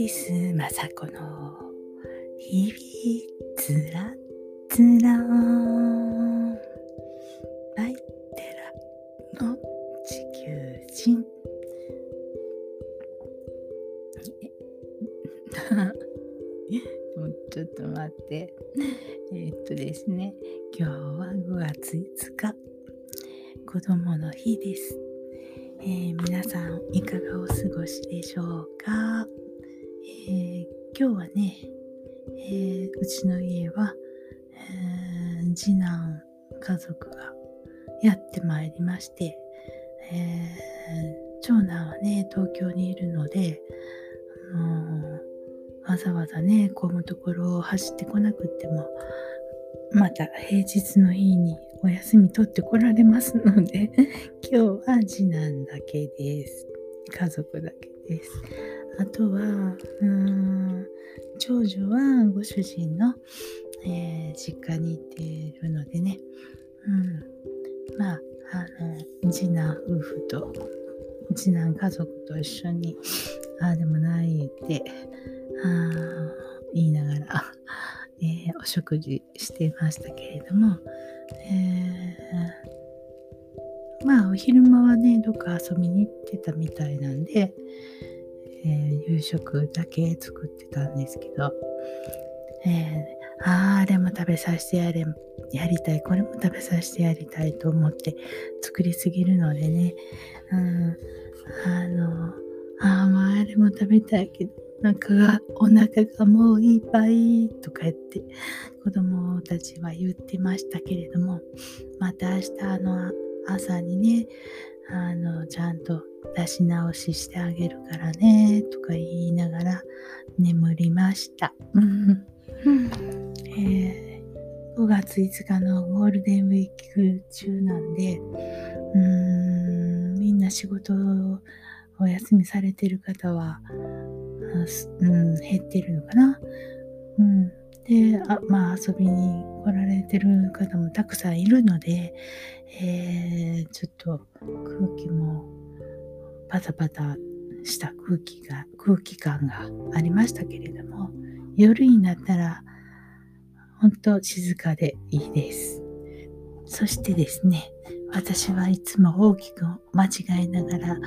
ティス雅子の日々つらつら。バイテラの地球人。もうちょっと待って。えー、っとですね。今日は5月5日。子供の日です。いるので、わざわざね混むところを走ってこなくってもまた平日の日にお休み取ってこられますので、今日は次男だけです。家族だけです。あとは、うん長女はご主人の、えー、実家に行っているのでね、うん、まあ、あの、次男夫婦と、次男家族と一緒に、ああでもないって。あ言いながら、えー、お食事していましたけれども、えー、まあお昼間はねどっか遊びに行ってたみたいなんで、えー、夕食だけ作ってたんですけど、え、ああれも食べさせてやれやりたい。これも食べさせてやりたいと思って作りすぎるのでね、食べたいけど腹が、お腹がもういっぱいとか言って子供たちは言ってましたけれども、また明日の朝にね、あの、ちゃんと出し直ししてあげるからね、とか言いながら眠りました。えー、5月5日のゴールデンウィーク中なんで、うーん、みんな仕事をお休みされてる方は、うん、減ってるのかな？うん、であ、まあ、遊びに来られてる方もたくさんいるので、えー、ちょっと空気もパタパタした空気が、空気感がありましたけれども、夜になったら、本当静かでいいです。そしてですね、私はいつも大きく間違いながら、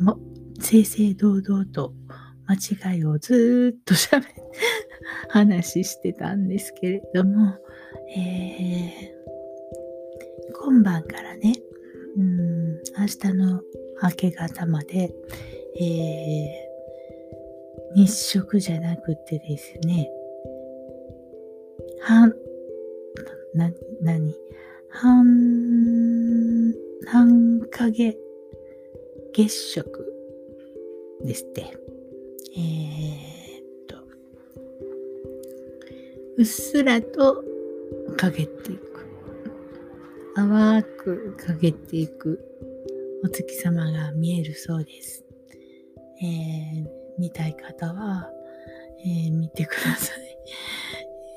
も正々堂々と間違いをずっと喋って 話してたんですけれども、えー、今晩からね、うん、明日の明け方まで、えー、日食じゃなくてですね、半、な、なに、半、半影月食。ですって。えー、っと、うっすらと陰っていく。淡く陰っていくお月様が見えるそうです。えー、見たい方は、えー、見てください。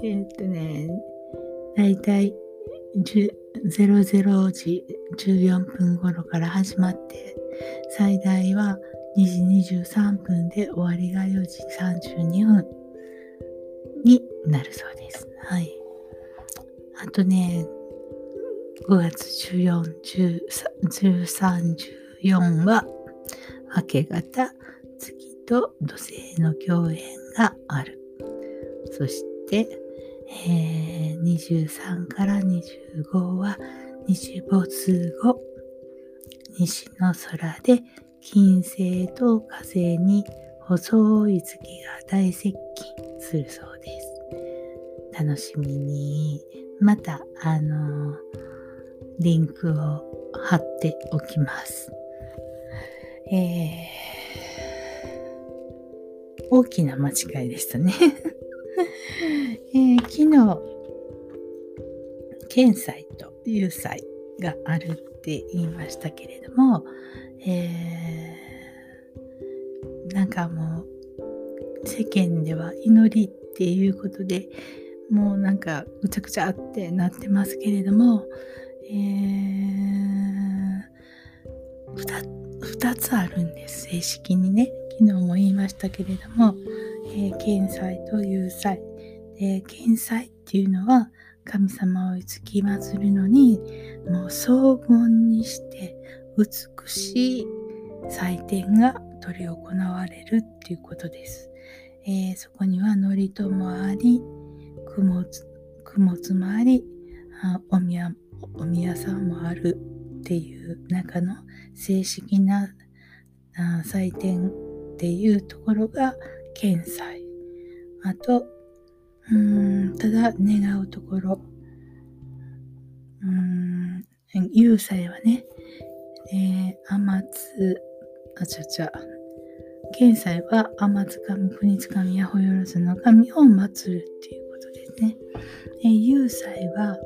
えっとね、だいたい00時14分頃から始まって、最大は2時23分で終わりが4時32分になるそうです。はい。あとね、5月14、13、14は明け方、月と土星の共演がある。そして、えー、23から25は日没後、西の空で金星と火星に細い月が大接近するそうです。楽しみに、また、あのリンクを貼っておきます。えー、大きな間違いでしたね えー、昨日、検査と有罪があるって言いましたけれども、えー、なんかもう世間では祈りっていうことでもうなんかぐちゃぐちゃってなってますけれども、えー、2, 2つあるんです正式にね昨日も言いましたけれども、えー、見祭と有祭。で、見祭っていうのは神様をいつきまつるのに、もう荘厳にして美しい祭典が執り行われるっていうことです。えー、そこには祝詞もあり、供物もあり、あお宮お宮さんもあるっていう中の正式な祭典っていうところが検祭。あと、うん、ただ願うところ。うん、有祭はね、えー、天津、あちゃちゃ、現在は天津神、国津神、八百万の神を祀るっていうことですね。えー、は、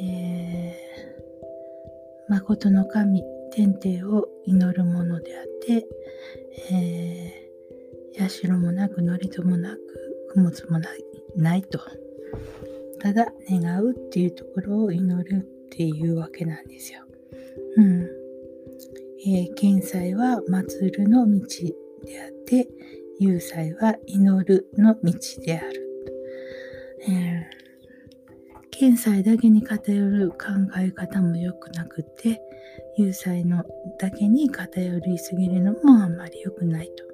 えー、誠の神、天帝を祈るものであって、えー、社もなく、祝詞もなく、供物もない。ないと。ただ、願うっていうところを祈るっていうわけなんですよ。うん。えー、見祭は祭るの道であって、有祭は祈るの道である。えー検済だけに偏る考え方も良くなくて、有罪のだけに偏りすぎるのもあんまり良くないと。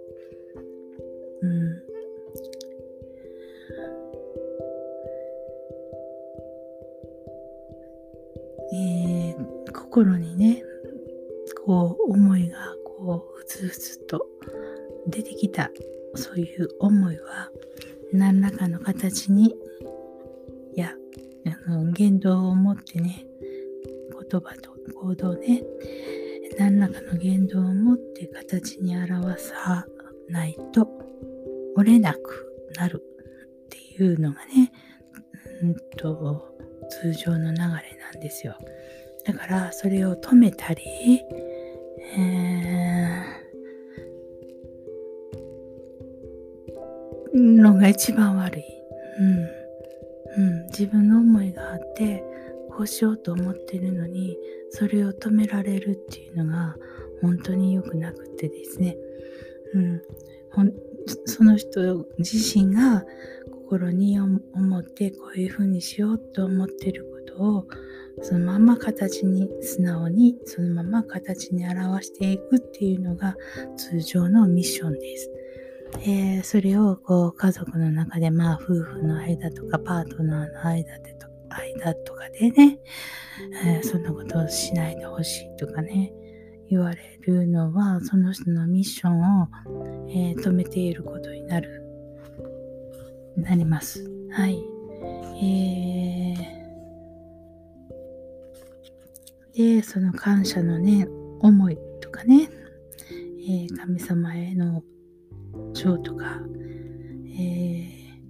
心にね、こう思いがこうふつふつと出てきたそういう思いは何らかの形にいやあの言動を持ってね言葉と行動ね何らかの言動を持って形に表さないと折れなくなるっていうのがねうんと通常の流れなんですよ。だからそれを止めたり、えー、のが一番悪い。うん。うん、自分の思いがあってこうしようと思ってるのにそれを止められるっていうのが本当に良くなくてですね、うん、その人自身が心に思ってこういうふうにしようと思ってることをそのまま形に素直にそのまま形に表していくっていうのが通常のミッションです。えー、それをこう家族の中でまあ夫婦の間とかパートナーの間でと間とかでね、えー、そんなことをしないでほしいとかね言われるのはその人のミッションを、えー、止めていることになるなります。はい。えー、で、その感謝のね、思いとかね、えー、神様への情とか、えー、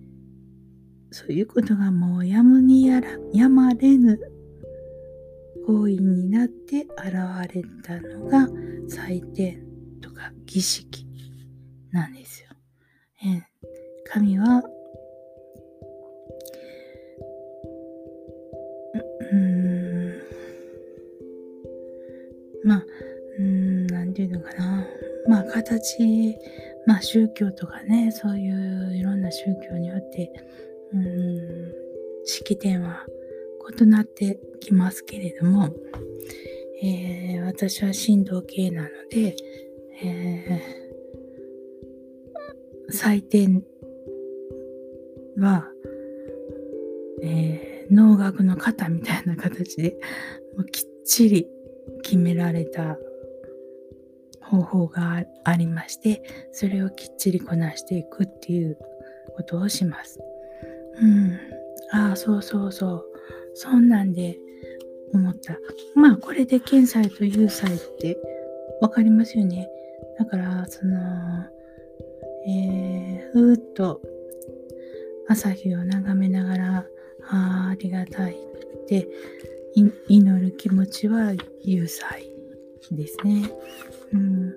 そういうことがもうやむにやらやまれぬ行為になって現れたのが祭典とか儀式なんですよ。えー、神は形まあ宗教とかね、そういういろんな宗教によって、うん、式典は異なってきますけれども、えー、私は神道系なので、えー、祭典は、えー、能楽の型みたいな形でもうきっちり決められた方法がありましてそれをきっちりこなしていくっていうことをします。うん。ああ、そうそうそう。そんなんで思った。まあ、これで検済と有罪って分かりますよね。だから、その、えー、ふーっと朝日を眺めながら、ああ、ありがたいって祈る気持ちは有罪ですね。うん、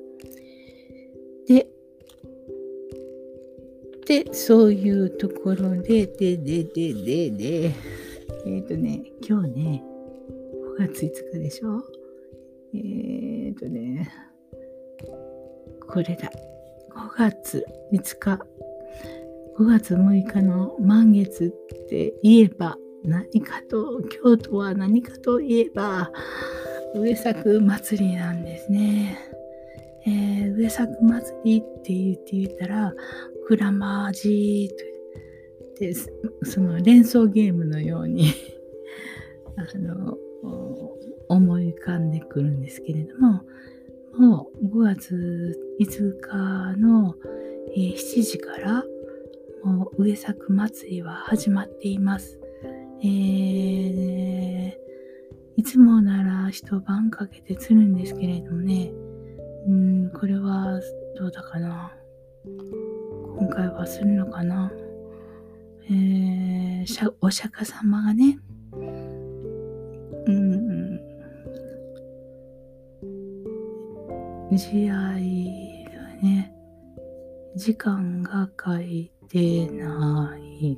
で、で、そういうところで、で、で、で、で、で、えっ、ー、とね、今日ね、5月5日でしょ？えっ、ー、とね、これだ。5月5日、5月6日の満月って言えば何かと京都は何かといえば上作祭りなんですね。えー、上作祭りって言って言ったらクラマージとでその連想ゲームのように あの思い浮かんでくるんですけれどももう5月5日の、えー、7時からもう上作祭りは始まっています。えー、いつもなら一晩かけて釣るんですけれどもね、うん、これはどうだかな。今回はするのかな。えー、お釈迦様がね、うん、慈愛がね、時間が書いてない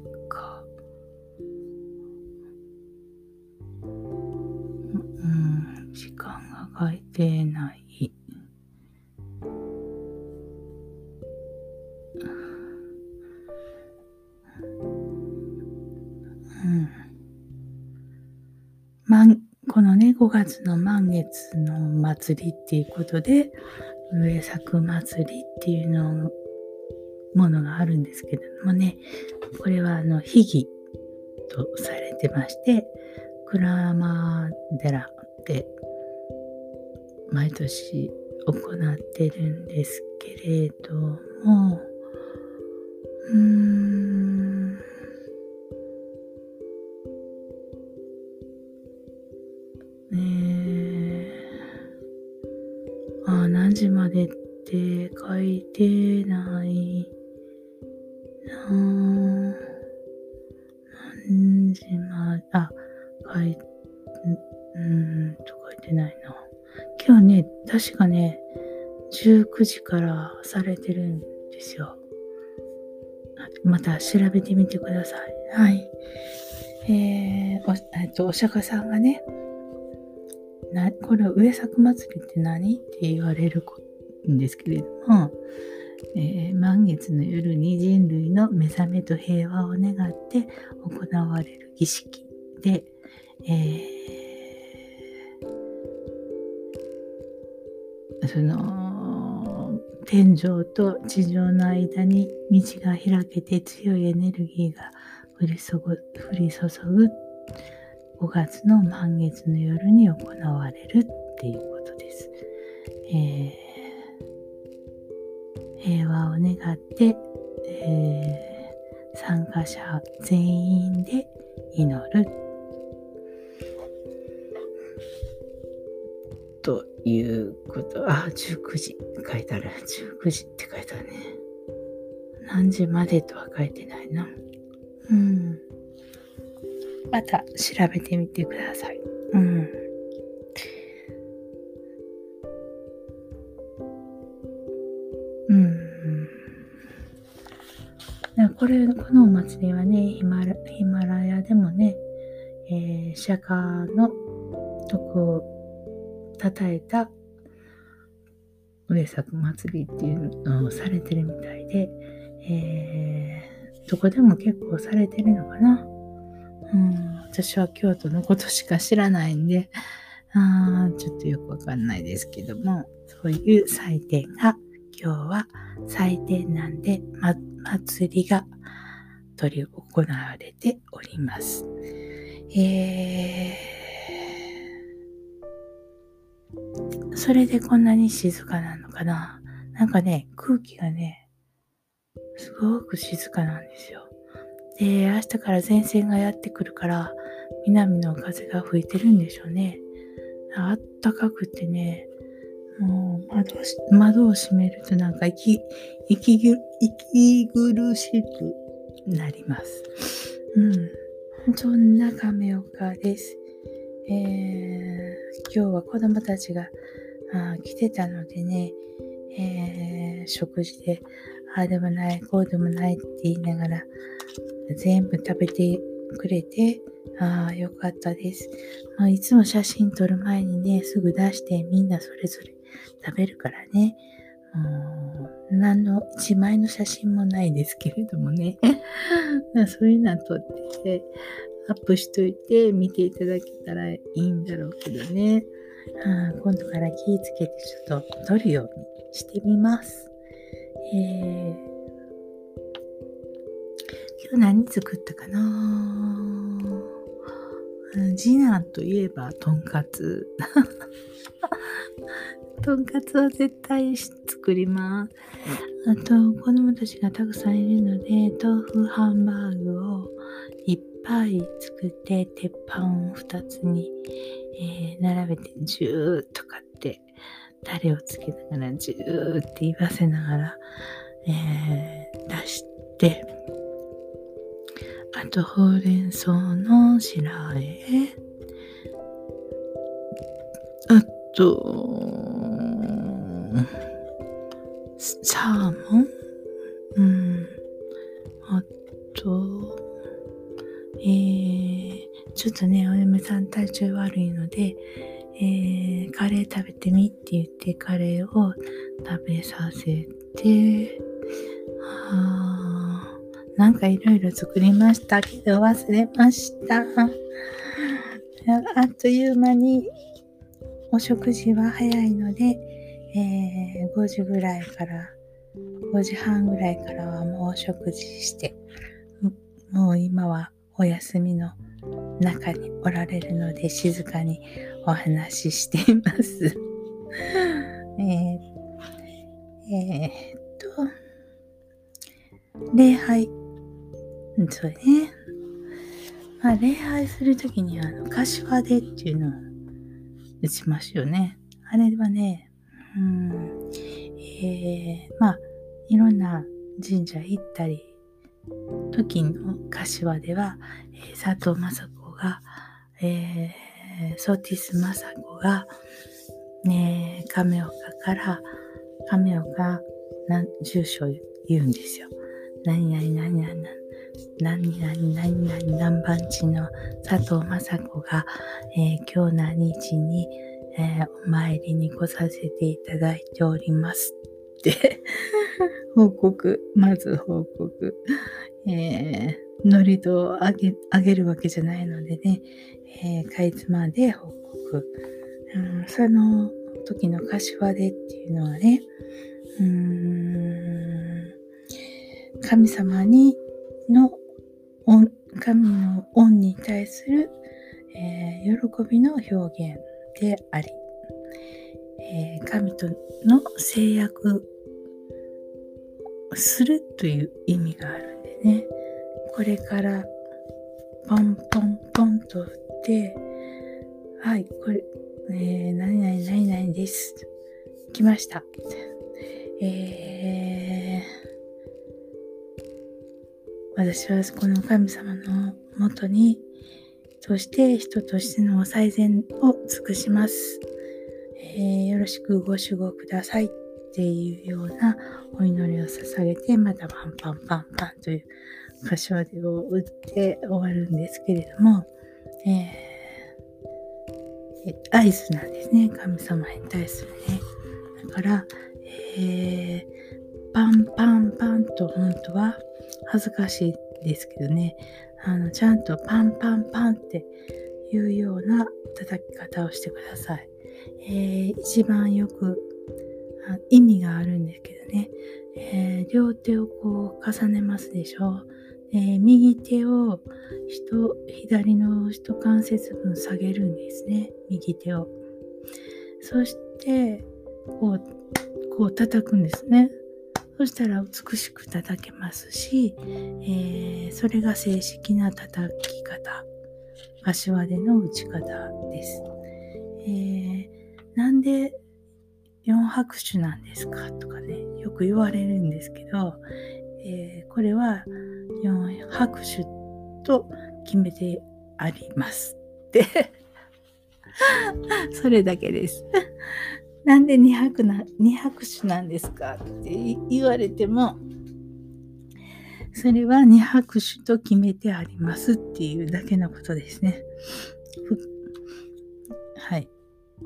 が書いてない。このね、5月の満月の祭りっていうことで、上作祭りっていうのものがあるんですけれどもね、これはあの、秘儀とされてまして、鞍馬寺で毎年行ってるんですけれども、うーん、19時からされてるんですよ。また調べてみてください。はい。えー、お、えっと、お釈迦さんがね、なこれ上作祭りって何って言われるんですけれども、えー、満月の夜に人類の目覚めと平和を願って行われる儀式で、えー、その天井と地上の間に道が開けて強いエネルギーが降り注ぐ5月の満月の夜に行われるっていうことです。えー、平和を願って、えー、参加者全員で祈るいうこと。あ、19時書いてある。19時って書いてあるね。何時までとは書いてないな。うん。また調べてみてください。うん。うん。これ、このお祭りはね、ヒマラヒマラヤでもね、えー、釈迦の徳を称えた上作祭りっていうのをされてるみたいで、えー、どこでも結構されてるのかな？うん、私は京都のことしか知らないんで、あちょっとよくわかんないですけども、そういう祭典が今日は祭典なんで、ま、祭りが取り行われております。えー、それでこんなに静かなのかな？なんかね、空気がね、すごく静かなんですよ。で、明日から前線がやってくるから、南の風が吹いてるんでしょうね。あったかくてね、もう窓窓を閉めるとなんか息、息息苦しくなります。うん。そんな亀岡です。えー、今日は子供たちがあ来てたのでね、えー、食事で、ああでもない、こうでもないって言いながら、全部食べてくれて、ああ、よかったです。まあ、いつも写真撮る前にね、すぐ出してみんなそれぞれ食べるからね。何の一枚の写真もないですけれどもね そういうのは撮ってアップしといて見ていただけたらいいんだろうけどね、はあ、今度から気ぃつけてちょっと撮るようにしてみます。えー、今日何作ったかな？次男といえばとんかつ。とんかつは絶対作ります。あと、子供たちがたくさんいるので、豆腐ハンバーグをいっぱい作って、鉄板を2つに、えー、並べて、ジューと買って、タレをつけながら、ジューって言わせながら、えー、出して、あと、ほうれん草の白あえ、あと、サーモン？うん。あと、えー、ちょっとね、お嫁さん体調悪いので、えー、カレー食べてみって言ってカレーを食べさせて、あなんかいろいろ作りましたけど忘れました。あっという間にお食事は早いので、えー、5時ぐらいから、5時半ぐらいからはもうお食事して、もう今はお休みの中におられるので静かにお話ししています。えー、えー、っと、礼拝。そうね。まあ、礼拝するときにあの、柏手っていうのを打ちますよね。あれはね、うん、えー、まあ、いろんな神社行ったり、時の柏では、えー、佐藤雅子が、えー、ソーティス雅子が、ね、亀岡から、亀岡な住所言うんですよ。何々何々何々何々何番地の佐藤雅子が、えー、今日何日に、えー、お参りに来させていただいておりますって報告、まず報告。えー、ノリとあげあげるわけじゃないのでね、えー、かいつまで報告。うん、その時の柏でっていうのはね、うーん神様にの神の恩に対する、えー、喜びの表現であり、えー、神との制約するという意味があるんでね。これからポンポンポンと打ってはいこれ、えー、何々何々です。来ました。えー、私はこの神様のもとにそして人としての最善を尽くします。えー、よろしくご守護ください。っていうようなお祈りを捧げて、またパンパンパンパンという歌唱を打って終わるんですけれども、えー、合図なんですね。神様に対するね。だから、えー、パンパンパンと本当は恥ずかしいですけどね、あのちゃんとパンパンパンっていうような叩き方をしてください。えー、一番よく意味があるんですけどね、えー、両手をこう重ねますでしょ。えー、右手を人左の人関節分下げるんですね。右手を。そしてこうこう叩くんですね。そしたら美しく叩けますし、えー、それが正式な叩き方、柏での打ち方です。えー、なんで4拍手なんですか？とかね、よく言われるんですけど、えー、これは4拍手と決めてありますって それだけですなんで2拍な2拍手なんですかって言われてもそれは2拍手と決めてありますっていうだけのことですね。はい。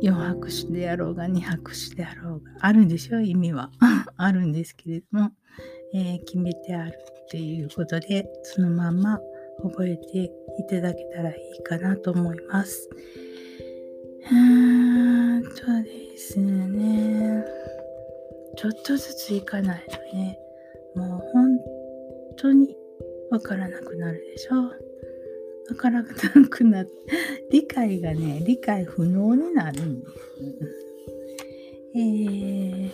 4拍手であろうが2拍手であろうがあるんでしょ意味は。あるんですけれども、えー、決めてあるっていうことでそのまま覚えていただけたらいいかなと思います。うーんとですね。ちょっとずついかないとねもう本当にわからなくなるでしょう。わからなくなって、理解がね、理解不能になるんです。えー、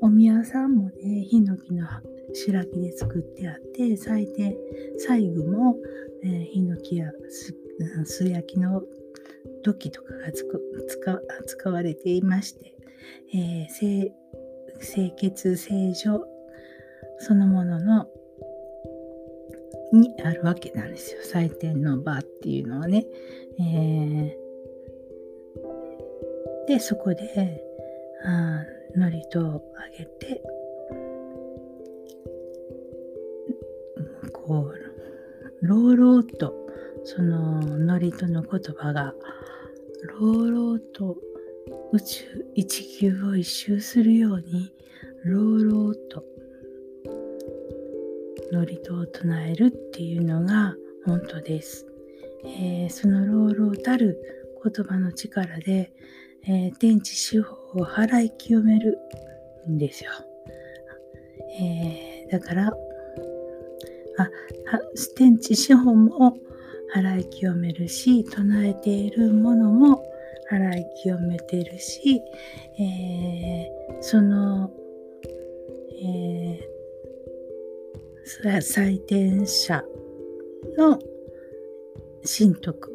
お宮さんもね、ヒノキの白木で作ってあって、最低、細具も、えー、ヒノキや素焼きの土器とかが使われていまして、えー、清清潔清浄そのもののにあるわけなんですよ祭典の場っていうのはね。えー、でそこであ祝詞をあげてこう朗々とその祝詞の言葉が朗々と宇宙一球を一周するように朗々と祝詞を唱えるっていうのが本当です。えー、その朗々たる言葉の力で、えー、天地四方を払い清めるんですよ。えー、だから、あ、天地四方も払い清めるし、唱えているものも払い清めてるし、えー、その、えー、採点者の神徳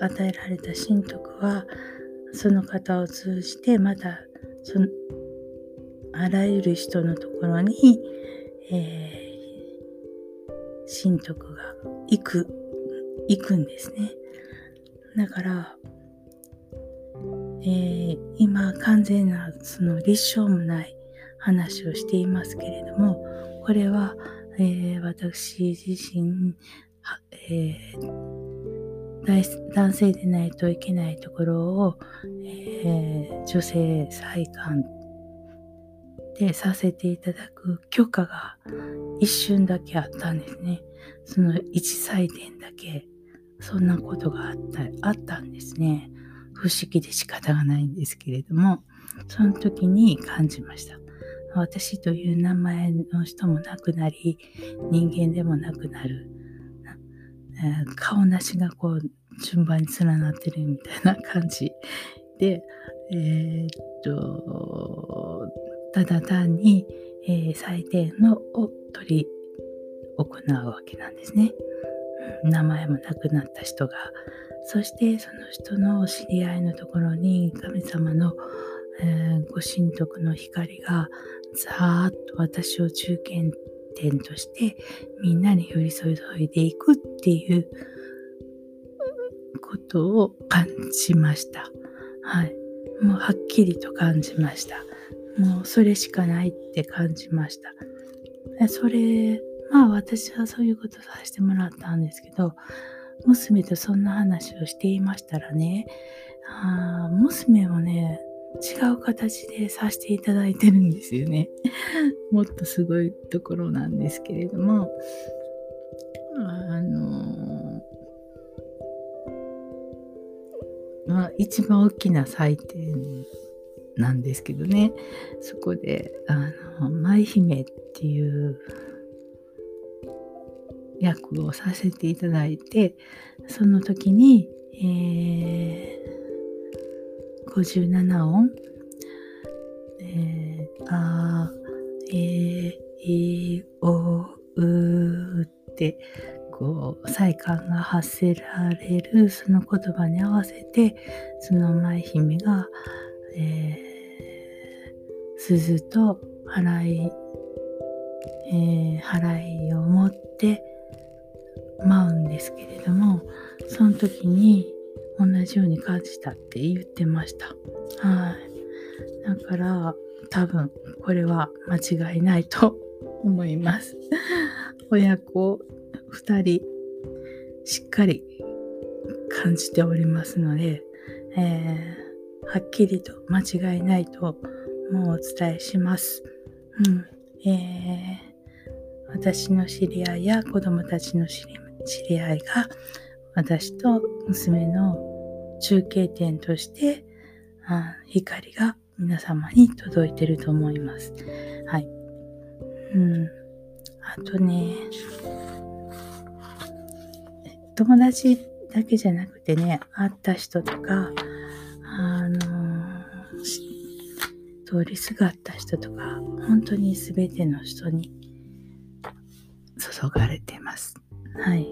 与えられた神徳はその方を通じてまたそのあらゆる人のところに、えー、神徳が行く行くんですね。だからえー、今完全なその立証もない話をしていますけれどもこれは、えー、私自身、えー、男性でないといけないところを、えー、女性裁判でさせていただく許可が一瞬だけあったんですね。その一祭典だけそんなことがあったあったんですね。不思議で仕方がないんですけれども、その時に感じました。私という名前の人も亡くなり、人間でもなくなる。えー、顔なしがこう、順番に連なってるみたいな感じで、えー、っと、ただ単に、えー、祭典のを取り行うわけなんですね。名前もなくなった人がそしてその人の知り合いのところに神様の、えー、ご神徳の光がザーッと私を中堅点としてみんなに寄り添いでいくっていうことを感じました。はい。もうはっきりと感じました。もうそれしかないって感じました。それ、まあ私はそういうことさせてもらったんですけど、娘とそんな話をしていましたらね、あ娘もね、違う形でさせていただいてるんですよね。もっとすごいところなんですけれども、あのまあ、一番大きな祭典なんですけどね、そこで、あの、舞姫っていう役をさせていただいてその時に、えー、57音、えー、あえー、いおうってこう祭感が発せられるその言葉に合わせてその舞姫が、えー、鈴と払い、えー、払いを持って舞うんですけれどもその時に同じように感じたって言ってました。はい。だから多分これは間違いないと思います。親子2人しっかり感じておりますので、えはっきりと間違いないともうお伝えします。うん。えー、私の知り合いや子供たちの知り合いが私と娘の中継点としてあ光が皆様に届いてると思います。はい。うん。あとね、友達だけじゃなくてね、会った人とか、あの通りすがった人とか、本当に全ての人に注がれてます。はい。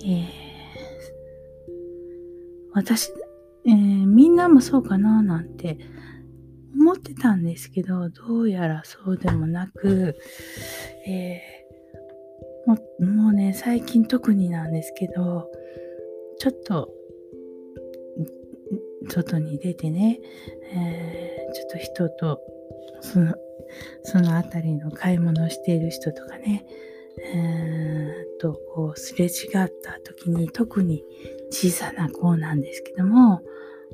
えー、私、えー、みんなもそうかななんて思ってたんですけど、どうやらそうでもなく、えー、ももうね、最近特になんですけど、ちょっと、外に出てね、えー、ちょっと人と、その、その辺りの買い物をしている人とかね、えー、と、こう、すれ違った時に、特に小さな子なんですけども、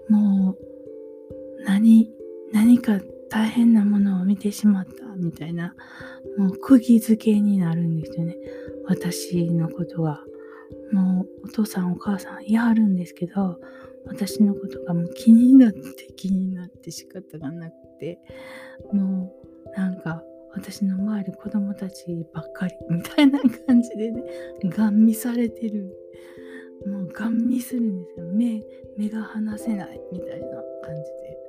もう、何、何か大変なものを見てしまったみたいな、もう釘付けになるんですよね。私のことが。もうお父さんお母さん言いはるんですけど、私のことがもう気になって気になって仕方がなくて、もうなんか私の周り子供たちばっかりみたいな感じでね、ガン見されてる。もうガン見するんですよ。目、目が離せないみたいな感じで。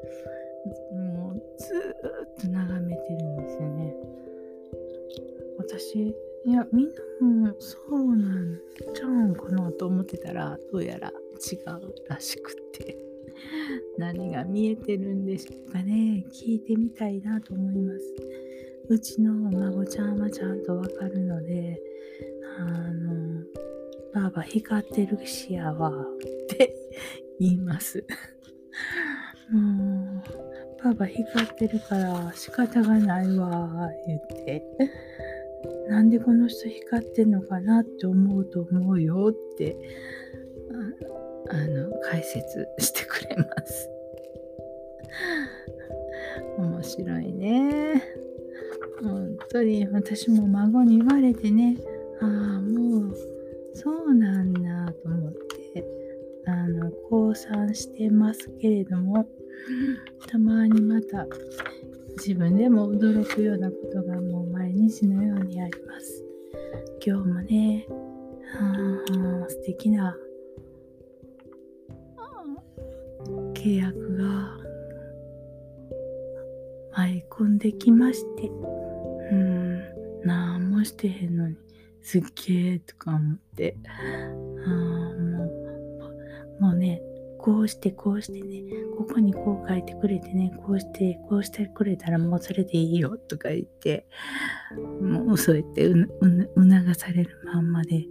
もうずっと眺めてるんですよね。私、いや、みんなもそうなんちゃうんかなと思ってたら、どうやら違うらしくて。何が見えてるんでしょうかね。聞いてみたいなと思います。うちのお孫ちゃんはちゃんとわかるので、あの、ばあば光ってるしやわって言います。もう、パパ光ってるから仕方がないわ、言って。なんでこの人光ってんのかなって思うと思うよってあの解説してくれます。面白いね。本当に私も孫に言われてね、ああ、もうそうなんだと思って、あの、降参してますけれども、たまにまた自分でも驚くようなことがもう毎日のようにあります。今日もね、あ素敵な契約が舞い込んできまして、うん、何もしてへんのに、すっげえとか思って、あもう、もうね、こうしてこうしてね、ここにこう書いてくれてね、こうしてこうしてくれたらもうそれでいいよとか言って、もうそう言ってうう促されるまんまで、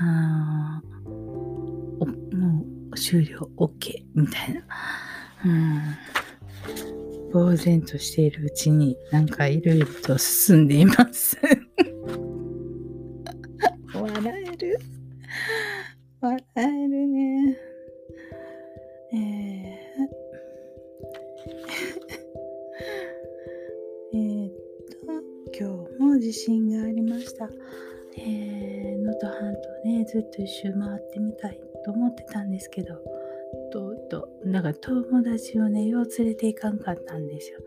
あもう終了 OK みたいな。うん。呆然としているうちになんかいろいろと進んでいます。笑える笑えるね。えー、えっと、今日も地震がありました。え能登半島ね、ずっと一周回ってみたいと思ってたんですけど、とうとう、だから友達をね、よう連れていかんかったんですよ。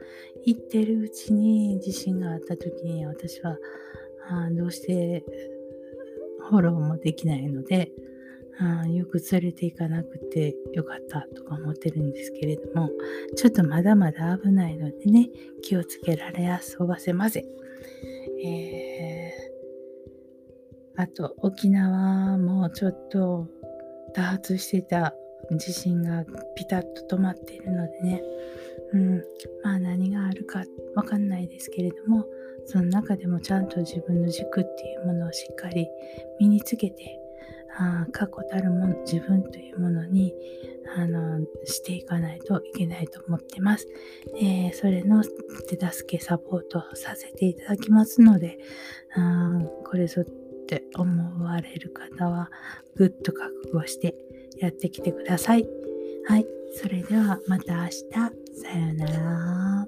行ってるうちに地震があった時に私は、あどうしてフォローもできないので、あよく連れて行かなくてよかったとか思ってるんですけれども、ちょっとまだまだ危ないのでね、気をつけられやすばせませ。えー、あと、沖縄もちょっと多発してた地震がピタッと止まっているのでね、うん、まあ何があるかわかんないですけれども、その中でもちゃんと自分の軸っていうものをしっかり身につけてあ過去たるもの自分というものにあのしていかないといけないと思ってます。えー、それの手助けサポートさせていただきますのであこれぞって思われる方はぐっと覚悟してやってきてください。はい。それではまた明日。さようなら。